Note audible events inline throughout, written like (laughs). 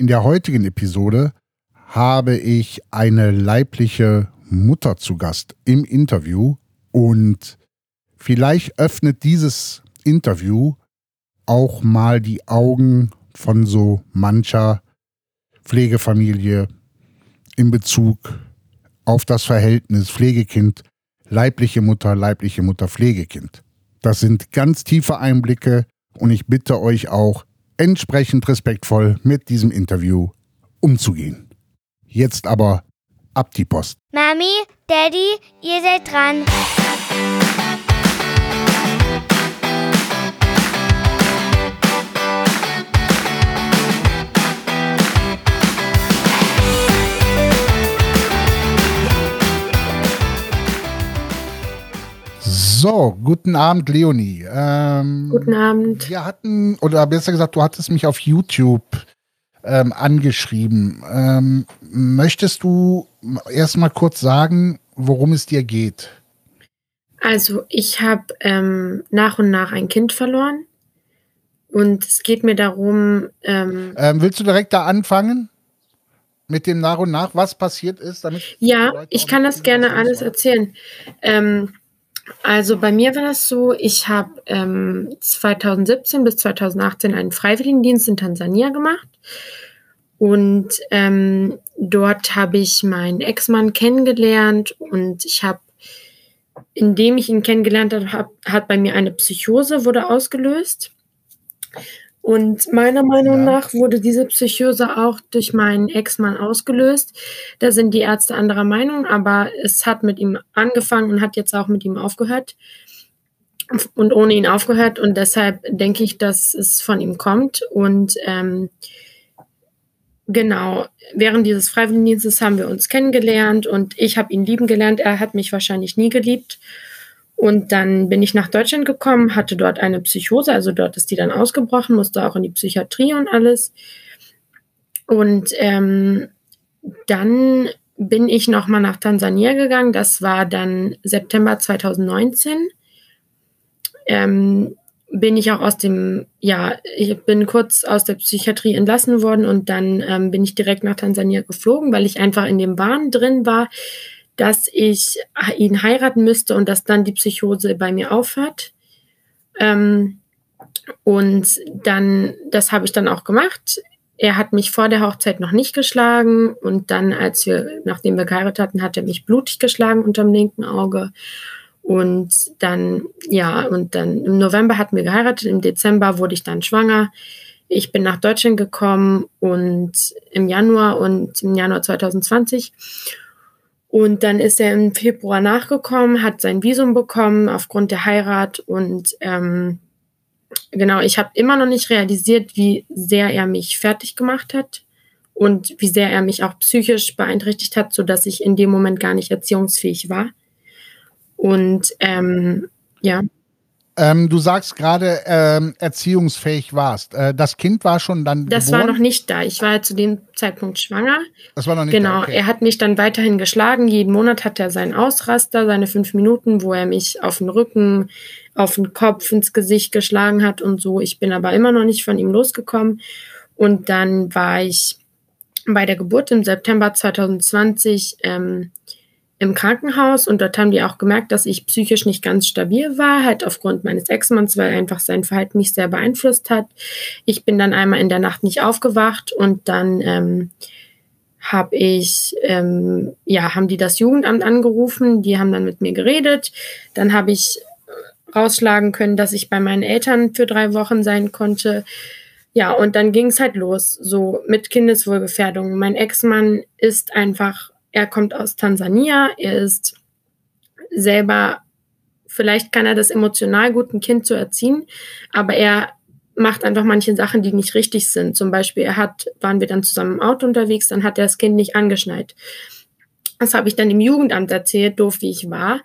In der heutigen Episode habe ich eine leibliche Mutter zu Gast im Interview und vielleicht öffnet dieses Interview auch mal die Augen von so mancher Pflegefamilie in Bezug auf das Verhältnis Pflegekind, leibliche Mutter, leibliche Mutter, Pflegekind. Das sind ganz tiefe Einblicke und ich bitte euch auch, entsprechend respektvoll mit diesem Interview umzugehen. Jetzt aber ab die Post. Mami, Daddy, ihr seid dran. So, guten Abend, Leonie. Ähm, guten Abend. Wir hatten, oder besser gesagt, du hattest mich auf YouTube ähm, angeschrieben. Ähm, möchtest du erstmal kurz sagen, worum es dir geht? Also, ich habe ähm, nach und nach ein Kind verloren. Und es geht mir darum. Ähm, ähm, willst du direkt da anfangen? Mit dem nach und nach, was passiert ist? Damit ja, ich kann das gerne alles erzählen. Ähm, also bei mir war das so, ich habe ähm, 2017 bis 2018 einen Freiwilligendienst in Tansania gemacht. Und ähm, dort habe ich meinen Ex-Mann kennengelernt und ich habe, indem ich ihn kennengelernt habe, hat bei mir eine Psychose wurde ausgelöst. Und meiner Meinung ja. nach wurde diese Psychose auch durch meinen Ex-Mann ausgelöst. Da sind die Ärzte anderer Meinung, aber es hat mit ihm angefangen und hat jetzt auch mit ihm aufgehört und ohne ihn aufgehört. Und deshalb denke ich, dass es von ihm kommt. Und ähm, genau, während dieses Freiwilligendienstes haben wir uns kennengelernt und ich habe ihn lieben gelernt. Er hat mich wahrscheinlich nie geliebt. Und dann bin ich nach Deutschland gekommen, hatte dort eine Psychose, also dort ist die dann ausgebrochen, musste auch in die Psychiatrie und alles. Und ähm, dann bin ich nochmal nach Tansania gegangen. Das war dann September 2019. Ähm, bin ich auch aus dem, ja, ich bin kurz aus der Psychiatrie entlassen worden und dann ähm, bin ich direkt nach Tansania geflogen, weil ich einfach in dem Bahn drin war dass ich ihn heiraten müsste und dass dann die Psychose bei mir aufhört. Ähm, und dann, das habe ich dann auch gemacht. Er hat mich vor der Hochzeit noch nicht geschlagen und dann, als wir, nachdem wir geheiratet hatten, hat er mich blutig geschlagen unterm linken Auge. Und dann, ja, und dann im November hatten wir geheiratet, im Dezember wurde ich dann schwanger. Ich bin nach Deutschland gekommen und im Januar und im Januar 2020 und dann ist er im Februar nachgekommen, hat sein Visum bekommen aufgrund der Heirat. Und ähm, genau, ich habe immer noch nicht realisiert, wie sehr er mich fertig gemacht hat und wie sehr er mich auch psychisch beeinträchtigt hat, so dass ich in dem Moment gar nicht erziehungsfähig war. Und ähm, ja. Ähm, du sagst gerade, ähm, erziehungsfähig warst. Äh, das Kind war schon dann. Das geboren? war noch nicht da. Ich war zu dem Zeitpunkt schwanger. Das war noch nicht genau. da. Genau. Okay. Er hat mich dann weiterhin geschlagen. Jeden Monat hat er seinen Ausraster, seine fünf Minuten, wo er mich auf den Rücken, auf den Kopf, ins Gesicht geschlagen hat und so. Ich bin aber immer noch nicht von ihm losgekommen. Und dann war ich bei der Geburt im September 2020 ähm, im Krankenhaus und dort haben die auch gemerkt, dass ich psychisch nicht ganz stabil war, halt aufgrund meines Ex-Manns, weil einfach sein Verhalten mich sehr beeinflusst hat. Ich bin dann einmal in der Nacht nicht aufgewacht und dann ähm, habe ich, ähm, ja, haben die das Jugendamt angerufen, die haben dann mit mir geredet. Dann habe ich rausschlagen können, dass ich bei meinen Eltern für drei Wochen sein konnte. Ja, und dann ging es halt los, so mit Kindeswohlgefährdung. Mein Ex-Mann ist einfach er kommt aus Tansania, er ist selber, vielleicht kann er das emotional gut, ein Kind zu erziehen, aber er macht einfach manche Sachen, die nicht richtig sind. Zum Beispiel, er hat, waren wir dann zusammen im Auto unterwegs, dann hat er das Kind nicht angeschnallt. Das habe ich dann im Jugendamt erzählt, doof wie ich war.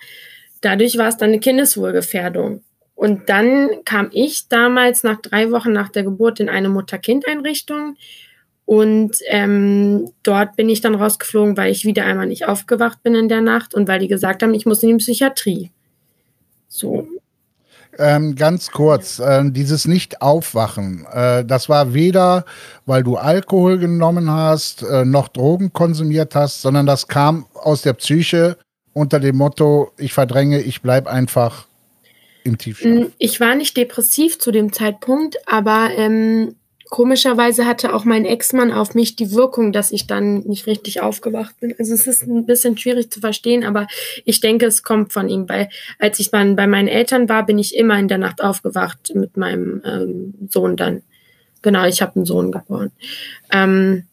Dadurch war es dann eine Kindeswohlgefährdung. Und dann kam ich damals nach drei Wochen nach der Geburt in eine Mutter-Kind-Einrichtung und ähm, dort bin ich dann rausgeflogen, weil ich wieder einmal nicht aufgewacht bin in der Nacht und weil die gesagt haben, ich muss in die Psychiatrie. So. Ähm, ganz kurz, äh, dieses Nicht-Aufwachen, äh, das war weder, weil du Alkohol genommen hast, äh, noch Drogen konsumiert hast, sondern das kam aus der Psyche unter dem Motto, ich verdränge, ich bleibe einfach im Tiefschlaf. Ich war nicht depressiv zu dem Zeitpunkt, aber ähm, komischerweise hatte auch mein Ex-Mann auf mich die Wirkung, dass ich dann nicht richtig aufgewacht bin. Also es ist ein bisschen schwierig zu verstehen, aber ich denke, es kommt von ihm. Weil als ich dann bei meinen Eltern war, bin ich immer in der Nacht aufgewacht mit meinem ähm, Sohn dann. Genau, ich habe einen Sohn geboren. Ähm,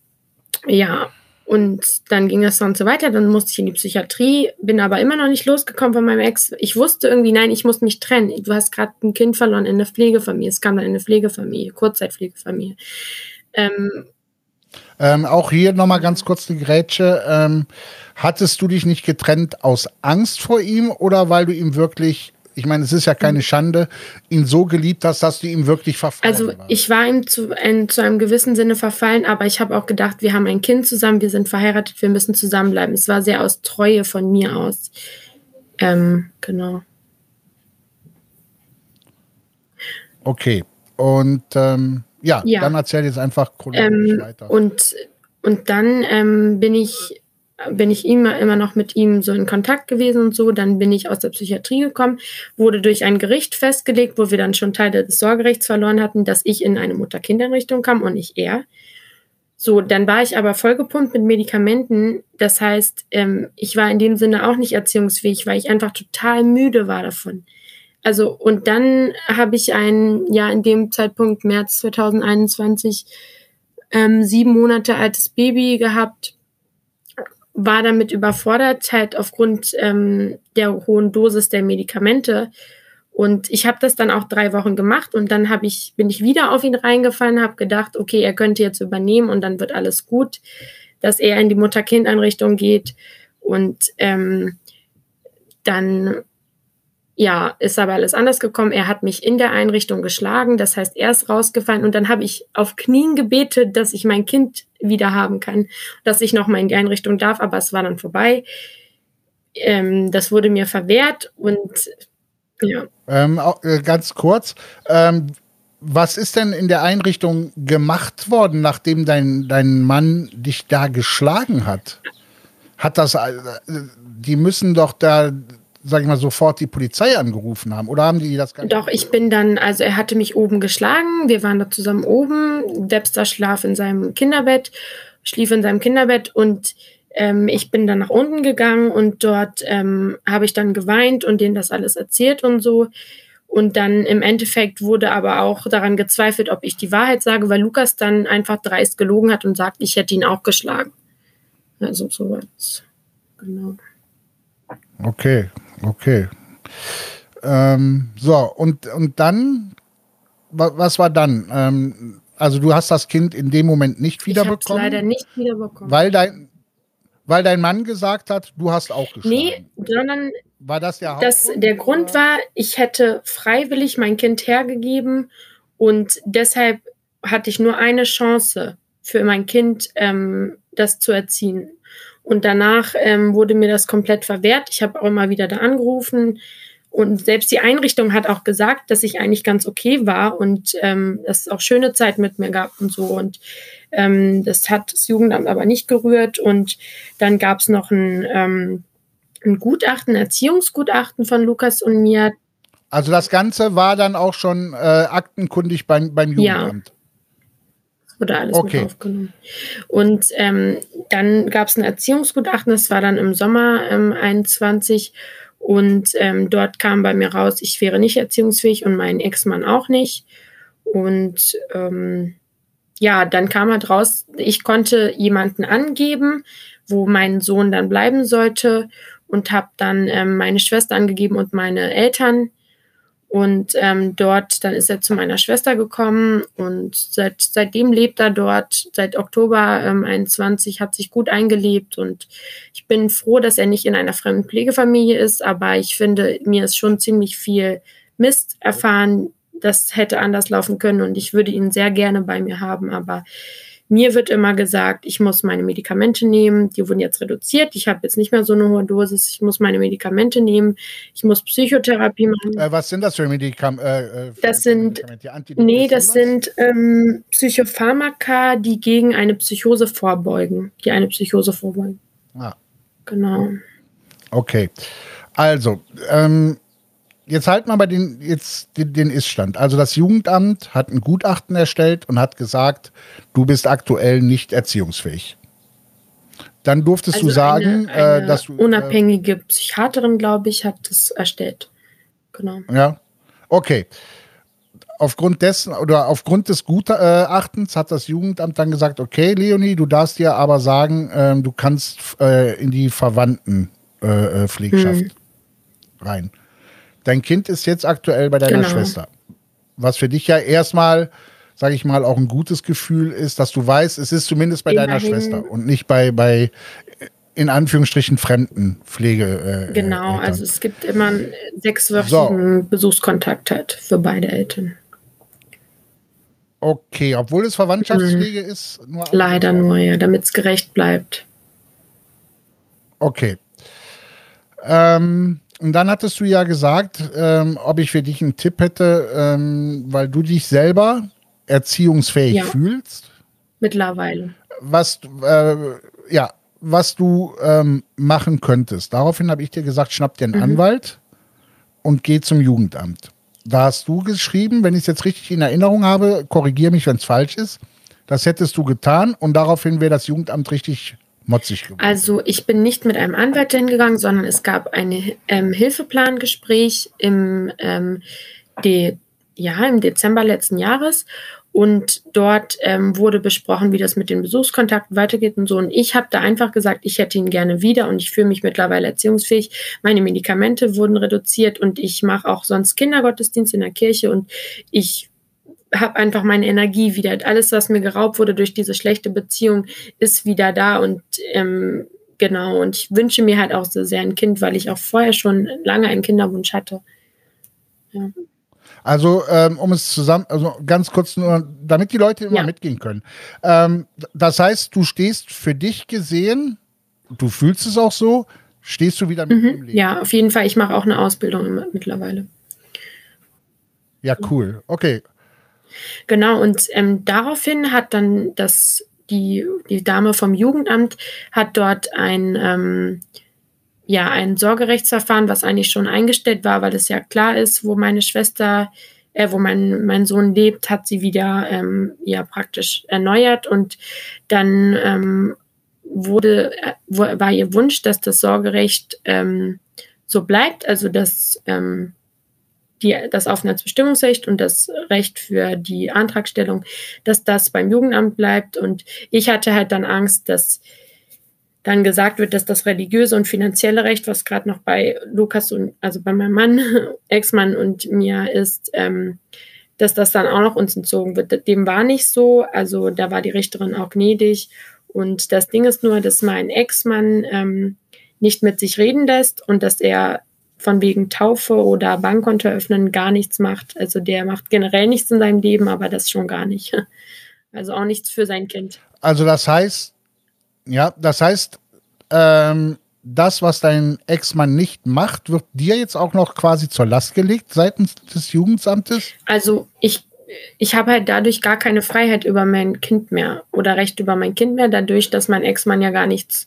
ja, und dann ging das dann so weiter. Dann musste ich in die Psychiatrie, bin aber immer noch nicht losgekommen von meinem Ex. Ich wusste irgendwie, nein, ich muss mich trennen. Du hast gerade ein Kind verloren in eine Pflegefamilie. Es kam dann in eine Pflegefamilie, Kurzzeitpflegefamilie. Ähm, ähm, auch hier nochmal ganz kurz die Grätsche. Ähm, hattest du dich nicht getrennt aus Angst vor ihm oder weil du ihm wirklich ich meine, es ist ja keine Schande, ihn so geliebt hast, dass du ihm wirklich verfallen Also ich war ihm zu, ein, zu einem gewissen Sinne verfallen, aber ich habe auch gedacht, wir haben ein Kind zusammen, wir sind verheiratet, wir müssen zusammenbleiben. Es war sehr aus Treue von mir aus. Ähm, genau. Okay. Und ähm, ja, ja, dann erzähl jetzt einfach chronologisch ähm, weiter. Und, und dann ähm, bin ich bin ich immer, immer noch mit ihm so in Kontakt gewesen und so. Dann bin ich aus der Psychiatrie gekommen, wurde durch ein Gericht festgelegt, wo wir dann schon Teile des Sorgerechts verloren hatten, dass ich in eine Mutter-Kind-Einrichtung kam und nicht er. So, dann war ich aber vollgepumpt mit Medikamenten. Das heißt, ähm, ich war in dem Sinne auch nicht erziehungsfähig, weil ich einfach total müde war davon. Also, und dann habe ich ein, ja, in dem Zeitpunkt, März 2021, ähm, sieben Monate altes Baby gehabt war damit überfordert, halt aufgrund ähm, der hohen Dosis der Medikamente. Und ich habe das dann auch drei Wochen gemacht und dann hab ich, bin ich wieder auf ihn reingefallen, habe gedacht, okay, er könnte jetzt übernehmen und dann wird alles gut, dass er in die Mutter-Kind-Einrichtung geht. Und ähm, dann ja, ist aber alles anders gekommen. Er hat mich in der Einrichtung geschlagen, das heißt, er ist rausgefallen und dann habe ich auf Knien gebetet, dass ich mein Kind wieder haben kann, dass ich nochmal in die Einrichtung darf, aber es war dann vorbei. Ähm, das wurde mir verwehrt und ja. Ähm, äh, ganz kurz, ähm, was ist denn in der Einrichtung gemacht worden, nachdem dein, dein Mann dich da geschlagen hat? Hat das, äh, die müssen doch da sag ich mal, sofort die Polizei angerufen haben? Oder haben die das gar nicht? Doch, ich bin dann, also er hatte mich oben geschlagen, wir waren da zusammen oben, Webster schlaf in seinem Kinderbett, schlief in seinem Kinderbett und ähm, ich bin dann nach unten gegangen und dort ähm, habe ich dann geweint und denen das alles erzählt und so. Und dann im Endeffekt wurde aber auch daran gezweifelt, ob ich die Wahrheit sage, weil Lukas dann einfach dreist gelogen hat und sagt, ich hätte ihn auch geschlagen. Also sowas. Genau. Okay, Okay. Ähm, so, und, und dann, was war dann? Ähm, also du hast das Kind in dem Moment nicht wiederbekommen? Ich leider nicht wiederbekommen. Weil dein, weil dein Mann gesagt hat, du hast auch geschlagen. Nee, sondern war das der das, Der Grund war, ich hätte freiwillig mein Kind hergegeben und deshalb hatte ich nur eine Chance für mein Kind, ähm, das zu erziehen. Und danach ähm, wurde mir das komplett verwehrt. Ich habe auch immer wieder da angerufen. Und selbst die Einrichtung hat auch gesagt, dass ich eigentlich ganz okay war und ähm, dass es auch schöne Zeit mit mir gab und so. Und ähm, das hat das Jugendamt aber nicht gerührt. Und dann gab es noch ein, ähm, ein Gutachten, ein Erziehungsgutachten von Lukas und mir. Also das Ganze war dann auch schon äh, aktenkundig beim, beim Jugendamt. Ja wurde alles okay. mit aufgenommen. Und ähm, dann gab es ein Erziehungsgutachten, das war dann im Sommer ähm, 21 und ähm, dort kam bei mir raus, ich wäre nicht erziehungsfähig und mein Ex-Mann auch nicht. Und ähm, ja, dann kam halt raus, ich konnte jemanden angeben, wo mein Sohn dann bleiben sollte und habe dann ähm, meine Schwester angegeben und meine Eltern und ähm, dort, dann ist er zu meiner Schwester gekommen und seit, seitdem lebt er dort. Seit Oktober ähm, 21 hat sich gut eingelebt und ich bin froh, dass er nicht in einer fremden Pflegefamilie ist, aber ich finde, mir ist schon ziemlich viel Mist erfahren. Das hätte anders laufen können und ich würde ihn sehr gerne bei mir haben, aber mir wird immer gesagt, ich muss meine Medikamente nehmen. Die wurden jetzt reduziert. Ich habe jetzt nicht mehr so eine hohe Dosis. Ich muss meine Medikamente nehmen. Ich muss Psychotherapie machen. Äh, was sind das für Medikamente? Äh, äh das sind, nee, das sind ähm, Psychopharmaka, die gegen eine Psychose vorbeugen. Die eine Psychose vorbeugen. Ah. Genau. Okay. Also, ähm, jetzt halt mal bei den, jetzt den, den Iststand. Also das Jugendamt hat ein Gutachten erstellt und hat gesagt, du bist aktuell nicht erziehungsfähig. Dann durftest also du sagen, eine, eine äh, dass du. Unabhängige Psychiaterin, glaube ich, hat das erstellt. Genau. Ja. Okay. Aufgrund dessen oder aufgrund des Gutachtens hat das Jugendamt dann gesagt, okay, Leonie, du darfst dir aber sagen, äh, du kannst äh, in die Verwandtenpflegschaft äh, hm. rein. Dein Kind ist jetzt aktuell bei deiner genau. Schwester. Was für dich ja erstmal, sage ich mal, auch ein gutes Gefühl ist, dass du weißt, es ist zumindest bei Immerhin. deiner Schwester und nicht bei, bei in Anführungsstrichen fremden Pflege. Äh, genau, Eltern. also es gibt immer einen sechswöchigen so. Besuchskontakt halt für beide Eltern. Okay, obwohl es Verwandtschaftspflege mhm. ist? Nur Leider nur, ja, damit es gerecht bleibt. Okay. Ähm, und dann hattest du ja gesagt, ähm, ob ich für dich einen Tipp hätte, ähm, weil du dich selber erziehungsfähig ja. fühlst. Mittlerweile. Was, äh, ja, was du ähm, machen könntest. Daraufhin habe ich dir gesagt, schnapp dir einen mhm. Anwalt und geh zum Jugendamt. Da hast du geschrieben, wenn ich es jetzt richtig in Erinnerung habe, korrigiere mich, wenn es falsch ist. Das hättest du getan und daraufhin wäre das Jugendamt richtig motzig geworden? Also ich bin nicht mit einem Anwalt hingegangen, sondern es gab ein ähm, Hilfeplangespräch im, ähm, de, ja, im Dezember letzten Jahres und dort ähm, wurde besprochen, wie das mit den Besuchskontakten weitergeht und so. Und ich habe da einfach gesagt, ich hätte ihn gerne wieder und ich fühle mich mittlerweile erziehungsfähig. Meine Medikamente wurden reduziert und ich mache auch sonst Kindergottesdienst in der Kirche und ich habe einfach meine Energie wieder. Alles, was mir geraubt wurde durch diese schlechte Beziehung, ist wieder da und ähm, genau. Und ich wünsche mir halt auch so sehr ein Kind, weil ich auch vorher schon lange einen Kinderwunsch hatte. Ja. Also, ähm, um es zusammen, also ganz kurz nur, damit die Leute immer ja. mitgehen können. Ähm, das heißt, du stehst für dich gesehen, du fühlst es auch so, stehst du wieder mit mhm. im Leben. Ja, auf jeden Fall. Ich mache auch eine Ausbildung mittlerweile. Ja, cool. Okay. Genau, und ähm, daraufhin hat dann das, die, die Dame vom Jugendamt hat dort ein, ähm, ja, ein Sorgerechtsverfahren, was eigentlich schon eingestellt war, weil es ja klar ist, wo meine Schwester, äh, wo mein, mein Sohn lebt, hat sie wieder ähm, ja praktisch erneuert. Und dann ähm, wurde, äh, war ihr Wunsch, dass das Sorgerecht ähm, so bleibt, also dass ähm, die, das Aufenthaltsbestimmungsrecht und das Recht für die Antragstellung, dass das beim Jugendamt bleibt. Und ich hatte halt dann Angst, dass dann gesagt wird, dass das religiöse und finanzielle Recht, was gerade noch bei Lukas und also bei meinem Mann, (laughs) Ex-Mann und mir ist, ähm, dass das dann auch noch uns entzogen wird. Dem war nicht so. Also da war die Richterin auch gnädig. Und das Ding ist nur, dass mein Ex-Mann ähm, nicht mit sich reden lässt und dass er von wegen Taufe oder Bankkonto öffnen gar nichts macht. Also der macht generell nichts in seinem Leben, aber das schon gar nicht. (laughs) Also auch nichts für sein Kind. Also das heißt, ja, das heißt, ähm, das, was dein Ex-Mann nicht macht, wird dir jetzt auch noch quasi zur Last gelegt seitens des Jugendamtes? Also ich ich habe halt dadurch gar keine Freiheit über mein Kind mehr oder Recht über mein Kind mehr, dadurch, dass mein Ex-Mann ja gar nichts,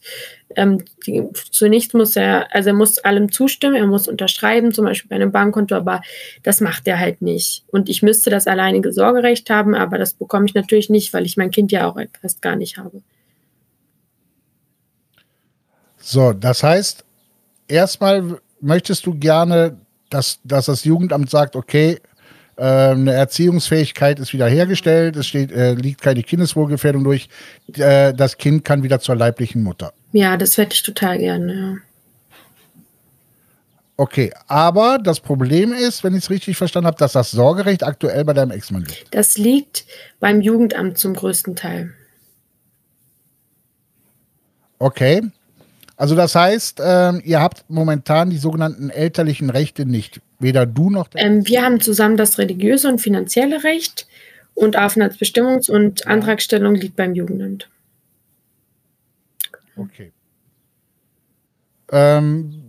ähm, die, zu nichts muss er, also er muss allem zustimmen, er muss unterschreiben, zum Beispiel bei einem Bankkonto, aber das macht er halt nicht. Und ich müsste das alleinige Sorgerecht haben, aber das bekomme ich natürlich nicht, weil ich mein Kind ja auch fast gar nicht habe. So, das heißt, erstmal möchtest du gerne, dass, dass das Jugendamt sagt, okay, eine Erziehungsfähigkeit ist wiederhergestellt, es steht, äh, liegt keine Kindeswohlgefährdung durch, äh, das Kind kann wieder zur leiblichen Mutter. Ja, das hätte ich total gerne, ja. Okay, aber das Problem ist, wenn ich es richtig verstanden habe, dass das Sorgerecht aktuell bei deinem Ex-Mann liegt. Das liegt beim Jugendamt zum größten Teil. Okay. Also das heißt, ähm, ihr habt momentan die sogenannten elterlichen Rechte nicht. Weder du noch der ähm, Wir haben zusammen das religiöse und finanzielle Recht Und Aufenthaltsbestimmungs- und Antragstellung liegt beim Jugendamt. Okay. Ähm,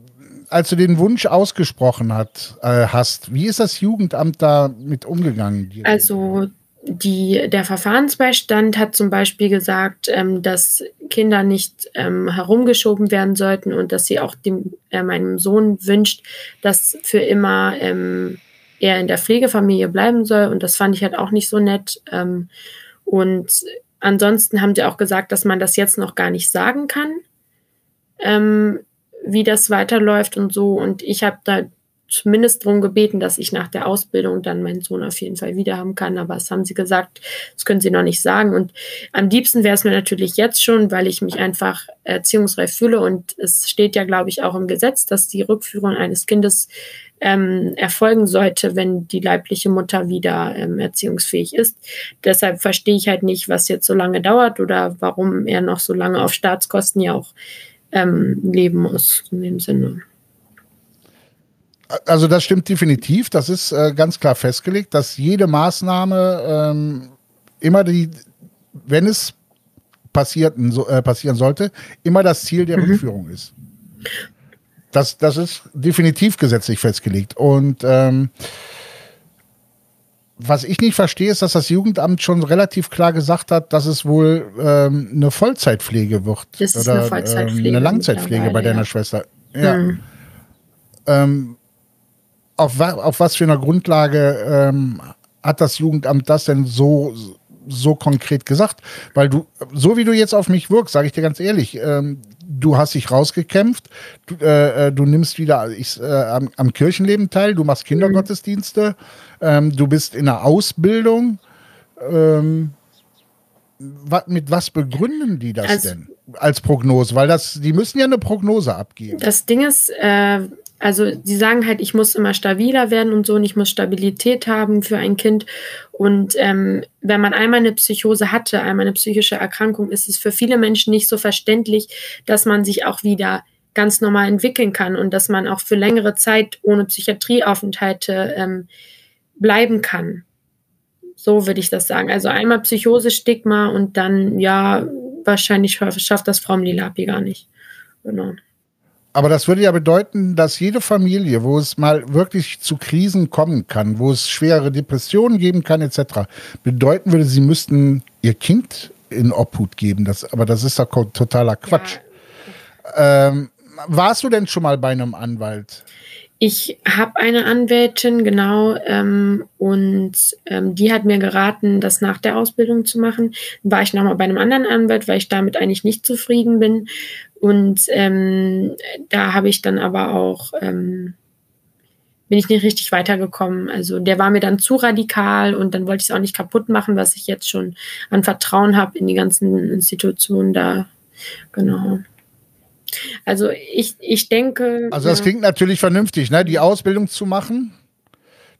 als du den Wunsch ausgesprochen hat, äh, hast, wie ist das Jugendamt da mit umgegangen? Also die, der Verfahrensbeistand hat zum Beispiel gesagt, ähm, dass Kinder nicht ähm, herumgeschoben werden sollten und dass sie auch dem, äh, meinem Sohn wünscht, dass für immer ähm, er in der Pflegefamilie bleiben soll. Und das fand ich halt auch nicht so nett. Ähm, und ansonsten haben sie auch gesagt, dass man das jetzt noch gar nicht sagen kann, ähm, wie das weiterläuft und so. Und ich habe da zumindest darum gebeten, dass ich nach der Ausbildung dann meinen Sohn auf jeden Fall wieder haben kann. Aber das haben sie gesagt, das können sie noch nicht sagen. Und am liebsten wäre es mir natürlich jetzt schon, weil ich mich einfach erziehungsreif fühle. Und es steht ja, glaube ich, auch im Gesetz, dass die Rückführung eines Kindes ähm, erfolgen sollte, wenn die leibliche Mutter wieder ähm, erziehungsfähig ist. Deshalb verstehe ich halt nicht, was jetzt so lange dauert oder warum er noch so lange auf Staatskosten ja auch ähm, leben muss in dem Sinne. Also das stimmt definitiv. Das ist äh, ganz klar festgelegt, dass jede Maßnahme ähm, immer die, wenn es passierten, so, äh, passieren sollte, immer das Ziel der mhm. Rückführung ist. Das, das ist definitiv gesetzlich festgelegt. Und ähm, was ich nicht verstehe, ist, dass das Jugendamt schon relativ klar gesagt hat, dass es wohl ähm, eine Vollzeitpflege wird. Das ist oder eine, Vollzeitpflege ähm, eine Langzeitpflege bei deiner ja. Schwester. Ja. Mhm. Ähm, auf, auf was für einer Grundlage ähm, hat das Jugendamt das denn so, so konkret gesagt? Weil du, so wie du jetzt auf mich wirkst, sage ich dir ganz ehrlich, ähm, du hast dich rausgekämpft, du, äh, äh du nimmst wieder ich, äh, am, am, Kirchenleben teil, du machst Kindergottesdienste, ähm, du bist in der Ausbildung. Ähm, wat, mit was begründen die das also, denn als Prognose? Weil das, die müssen ja eine Prognose abgeben. Das Ding ist, äh, also sie sagen halt, ich muss immer stabiler werden und so und ich muss Stabilität haben für ein Kind. Und ähm, wenn man einmal eine Psychose hatte, einmal eine psychische Erkrankung, ist es für viele Menschen nicht so verständlich, dass man sich auch wieder ganz normal entwickeln kann und dass man auch für längere Zeit ohne Psychiatrieaufenthalte ähm, bleiben kann. So würde ich das sagen. Also einmal Psychose-Stigma und dann, ja, wahrscheinlich schafft das Frau Mlilapi gar nicht. Genau. Aber das würde ja bedeuten, dass jede Familie, wo es mal wirklich zu Krisen kommen kann, wo es schwere Depressionen geben kann, etc., bedeuten würde, sie müssten ihr Kind in Obhut geben. Das, aber das ist doch totaler Quatsch. Ja. Ähm, warst du denn schon mal bei einem Anwalt? Ich habe eine Anwältin, genau, ähm, und ähm, die hat mir geraten, das nach der Ausbildung zu machen. War ich nochmal bei einem anderen Anwalt, weil ich damit eigentlich nicht zufrieden bin. Und ähm, da habe ich dann aber auch, ähm, bin ich nicht richtig weitergekommen. Also der war mir dann zu radikal und dann wollte ich es auch nicht kaputt machen, was ich jetzt schon an Vertrauen habe in die ganzen Institutionen da. Genau. Also ich, ich denke. Also das ja, klingt natürlich vernünftig, ne? Die Ausbildung zu machen.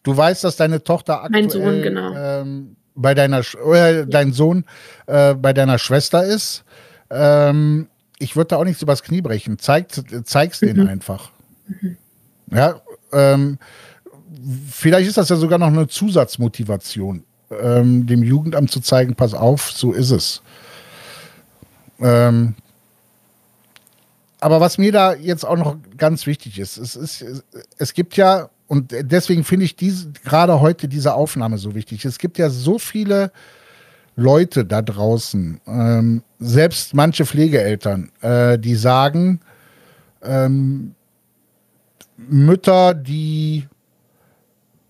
Du weißt, dass deine Tochter aktuell mein Sohn, genau. ähm, bei deiner äh, dein Sohn äh, bei deiner Schwester ist. Ähm, ich würde da auch nichts übers Knie brechen. Zeigt, zeig's mhm. denen einfach. Mhm. Ja, ähm, vielleicht ist das ja sogar noch eine Zusatzmotivation, ähm, dem Jugendamt zu zeigen, pass auf, so ist es. Ähm, aber was mir da jetzt auch noch ganz wichtig ist, es, ist, es gibt ja, und deswegen finde ich diese, gerade heute diese Aufnahme so wichtig, es gibt ja so viele Leute da draußen, ähm, selbst manche Pflegeeltern, äh, die sagen, ähm, Mütter, die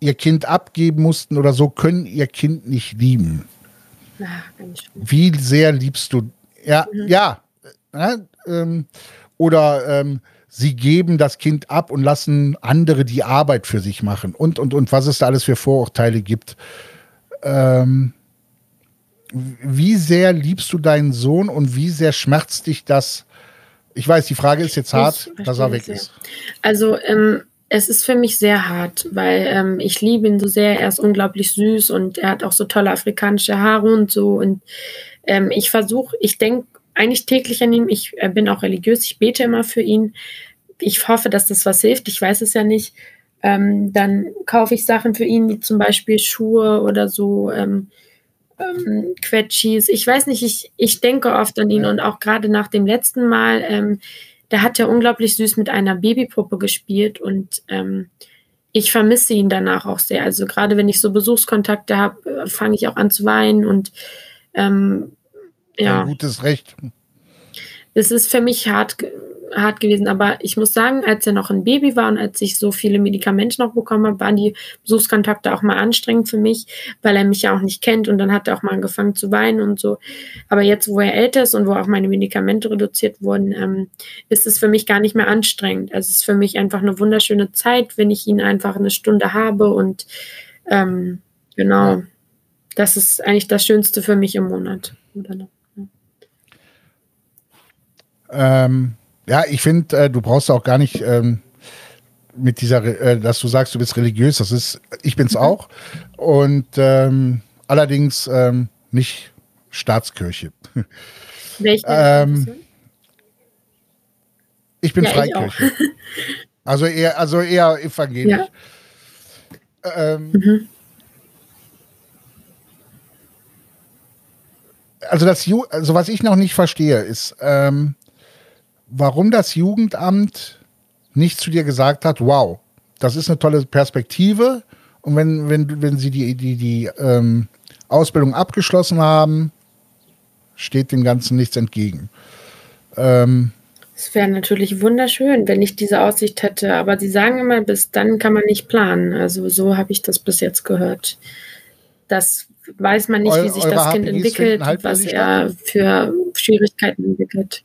ihr Kind abgeben mussten oder so, können ihr Kind nicht lieben. Ach, Wie sehr liebst du? Ja, mhm. ja. Äh, ähm, oder ähm, sie geben das Kind ab und lassen andere die Arbeit für sich machen und und und was es da alles für Vorurteile gibt. Ähm, wie sehr liebst du deinen Sohn und wie sehr schmerzt dich das? Ich weiß, die Frage ist jetzt hart, dass er weg sehr. ist. Also, ähm, es ist für mich sehr hart, weil ähm, ich liebe ihn so sehr. Er ist unglaublich süß und er hat auch so tolle afrikanische Haare und so. Und ähm, ich versuche, ich denke eigentlich täglich an ihn. Ich äh, bin auch religiös, ich bete immer für ihn. Ich hoffe, dass das was hilft. Ich weiß es ja nicht. Ähm, dann kaufe ich Sachen für ihn, wie zum Beispiel Schuhe oder so. Ähm, ähm, Quetschis. Ich weiß nicht, ich, ich denke oft an ihn und auch gerade nach dem letzten Mal, ähm, der hat ja unglaublich süß mit einer Babypuppe gespielt und ähm, ich vermisse ihn danach auch sehr. Also gerade wenn ich so Besuchskontakte habe, äh, fange ich auch an zu weinen und ähm, ja. Ein gutes Recht. Es ist für mich hart, hart gewesen. Aber ich muss sagen, als er noch ein Baby war und als ich so viele Medikamente noch bekommen habe, waren die Besuchskontakte auch mal anstrengend für mich, weil er mich ja auch nicht kennt und dann hat er auch mal angefangen zu weinen und so. Aber jetzt, wo er älter ist und wo auch meine Medikamente reduziert wurden, ähm, ist es für mich gar nicht mehr anstrengend. Also es ist für mich einfach eine wunderschöne Zeit, wenn ich ihn einfach eine Stunde habe und ähm, genau. Das ist eigentlich das Schönste für mich im Monat. Ähm, ja, ich finde, äh, du brauchst auch gar nicht ähm, mit dieser, äh, dass du sagst, du bist religiös. Das ist, ich bin's mhm. auch. Und ähm, allerdings ähm, nicht Staatskirche. Welche? (laughs) ähm, ich bin ja, Freikirche. Ich (laughs) also eher, also eher evangelisch. Ja. Ähm, mhm. Also das, also was ich noch nicht verstehe, ist, ähm, warum das Jugendamt nicht zu dir gesagt hat, wow, das ist eine tolle Perspektive. Und wenn, wenn, wenn sie die, die, die ähm, Ausbildung abgeschlossen haben, steht dem Ganzen nichts entgegen. Ähm, es wäre natürlich wunderschön, wenn ich diese Aussicht hätte, aber sie sagen immer, bis dann kann man nicht planen. Also so habe ich das bis jetzt gehört. Das weiß man nicht, wie sich das Kind entwickelt, was er für Schwierigkeiten entwickelt.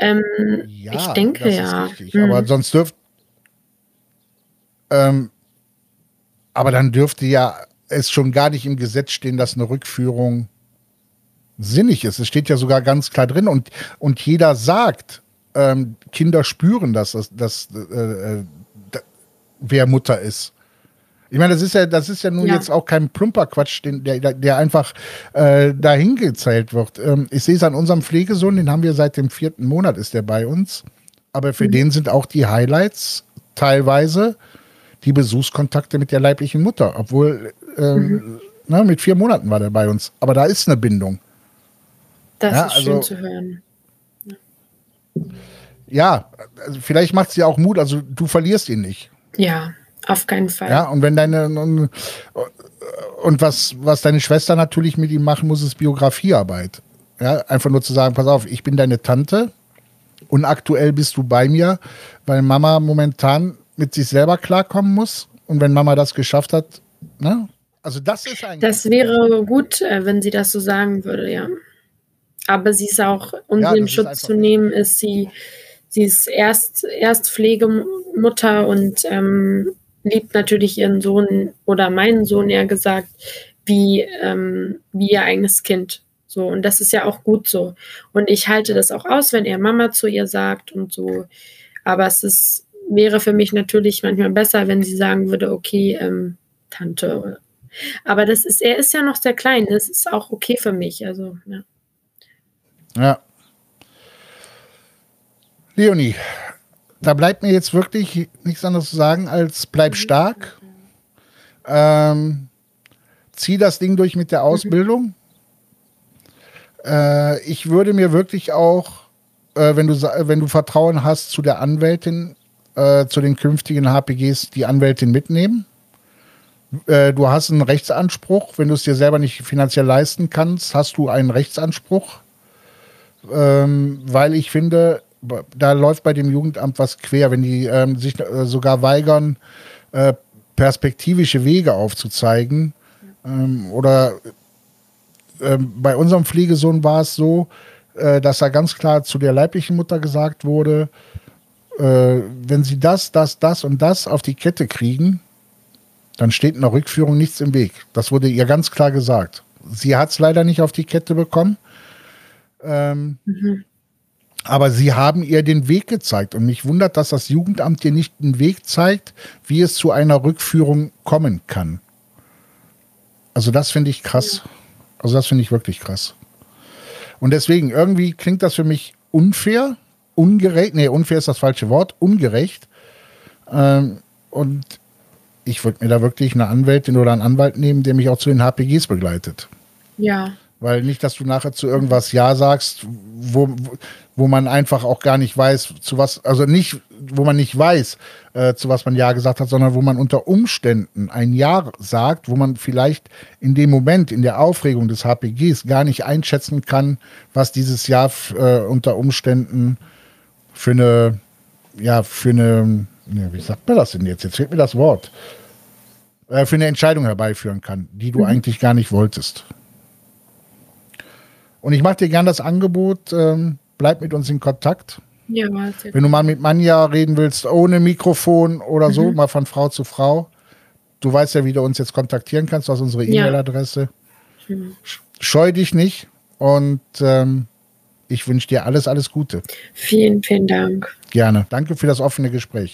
Ähm, ja, ich denke ja. Hm. Aber sonst dürft. Ähm, aber dann dürfte ja es schon gar nicht im Gesetz stehen, dass eine Rückführung sinnig ist. Es steht ja sogar ganz klar drin und, und jeder sagt, ähm, Kinder spüren das, dass, dass äh, äh, wer Mutter ist. Ich meine, das ist ja, das ist ja nun ja. jetzt auch kein plumper Quatsch, den, der, der einfach äh, dahin gezählt wird. Ähm, ich sehe es an unserem Pflegesohn, den haben wir seit dem vierten Monat, ist der bei uns. Aber für mhm. den sind auch die Highlights teilweise die Besuchskontakte mit der leiblichen Mutter, obwohl ähm, mhm. na, ne, mit vier Monaten war der bei uns. Aber da ist eine Bindung. Das ja, ist also, schön zu hören. Ja, also vielleicht macht es dir auch Mut, also du verlierst ihn nicht. Ja, auf keinen Fall. Ja, und wenn deine und, und was, was deine Schwester natürlich mit ihm machen muss, ist Biografiearbeit. Ja, einfach nur zu sagen, pass auf, ich bin deine Tante und aktuell bist du bei mir, weil Mama momentan mit sich selber klarkommen muss. Und wenn Mama das geschafft hat, ne? Also das ist eigentlich. Das wäre gut, äh, wenn sie das so sagen würde, ja. Aber sie ist auch, um ja, sie in Schutz zu nehmen, ist sie, sie ist erst, erst Pflegemutter und ähm, liebt natürlich ihren Sohn oder meinen Sohn eher gesagt, wie, ähm, wie ihr eigenes Kind. So, und das ist ja auch gut so. Und ich halte das auch aus, wenn er Mama zu ihr sagt und so. Aber es ist, wäre für mich natürlich manchmal besser, wenn sie sagen würde, okay, ähm, Tante. Aber das ist, er ist ja noch sehr klein, das ist auch okay für mich. Also, ja. Ja. Leonie, da bleibt mir jetzt wirklich nichts anderes zu sagen, als bleib stark. Ähm, zieh das Ding durch mit der Ausbildung. Äh, ich würde mir wirklich auch, äh, wenn, du, wenn du Vertrauen hast zu der Anwältin, äh, zu den künftigen HPGs, die Anwältin mitnehmen. Äh, du hast einen Rechtsanspruch. Wenn du es dir selber nicht finanziell leisten kannst, hast du einen Rechtsanspruch. Ähm, weil ich finde, da läuft bei dem Jugendamt was quer, wenn die ähm, sich äh, sogar weigern, äh, perspektivische Wege aufzuzeigen. Ähm, oder ähm, bei unserem Pflegesohn war es so, äh, dass da ganz klar zu der leiblichen Mutter gesagt wurde, äh, wenn sie das, das, das und das auf die Kette kriegen, dann steht in der Rückführung nichts im Weg. Das wurde ihr ganz klar gesagt. Sie hat es leider nicht auf die Kette bekommen. Ähm, mhm. Aber sie haben ihr den Weg gezeigt. Und mich wundert, dass das Jugendamt dir nicht den Weg zeigt, wie es zu einer Rückführung kommen kann. Also das finde ich krass. Also das finde ich wirklich krass. Und deswegen, irgendwie klingt das für mich unfair, ungerecht. Nee, unfair ist das falsche Wort, ungerecht. Ähm, und ich würde mir da wirklich eine Anwältin oder einen Anwalt nehmen, der mich auch zu den HPGs begleitet. Ja. Weil nicht, dass du nachher zu irgendwas Ja sagst, wo, wo man einfach auch gar nicht weiß, zu was, also nicht, wo man nicht weiß, äh, zu was man Ja gesagt hat, sondern wo man unter Umständen ein Ja sagt, wo man vielleicht in dem Moment, in der Aufregung des HPGs gar nicht einschätzen kann, was dieses Ja äh, unter Umständen für eine, ja, für eine, ja, wie sagt man das denn jetzt? Jetzt fehlt mir das Wort. Äh, für eine Entscheidung herbeiführen kann, die du mhm. eigentlich gar nicht wolltest. Und ich mache dir gern das Angebot, ähm, bleib mit uns in Kontakt. Ja, Wenn du mal mit Manja reden willst, ohne Mikrofon oder mhm. so, mal von Frau zu Frau. Du weißt ja, wie du uns jetzt kontaktieren kannst, du hast unsere E-Mail-Adresse. Ja. Mhm. Scheu dich nicht und ähm, ich wünsche dir alles, alles Gute. Vielen, vielen Dank. Gerne. Danke für das offene Gespräch.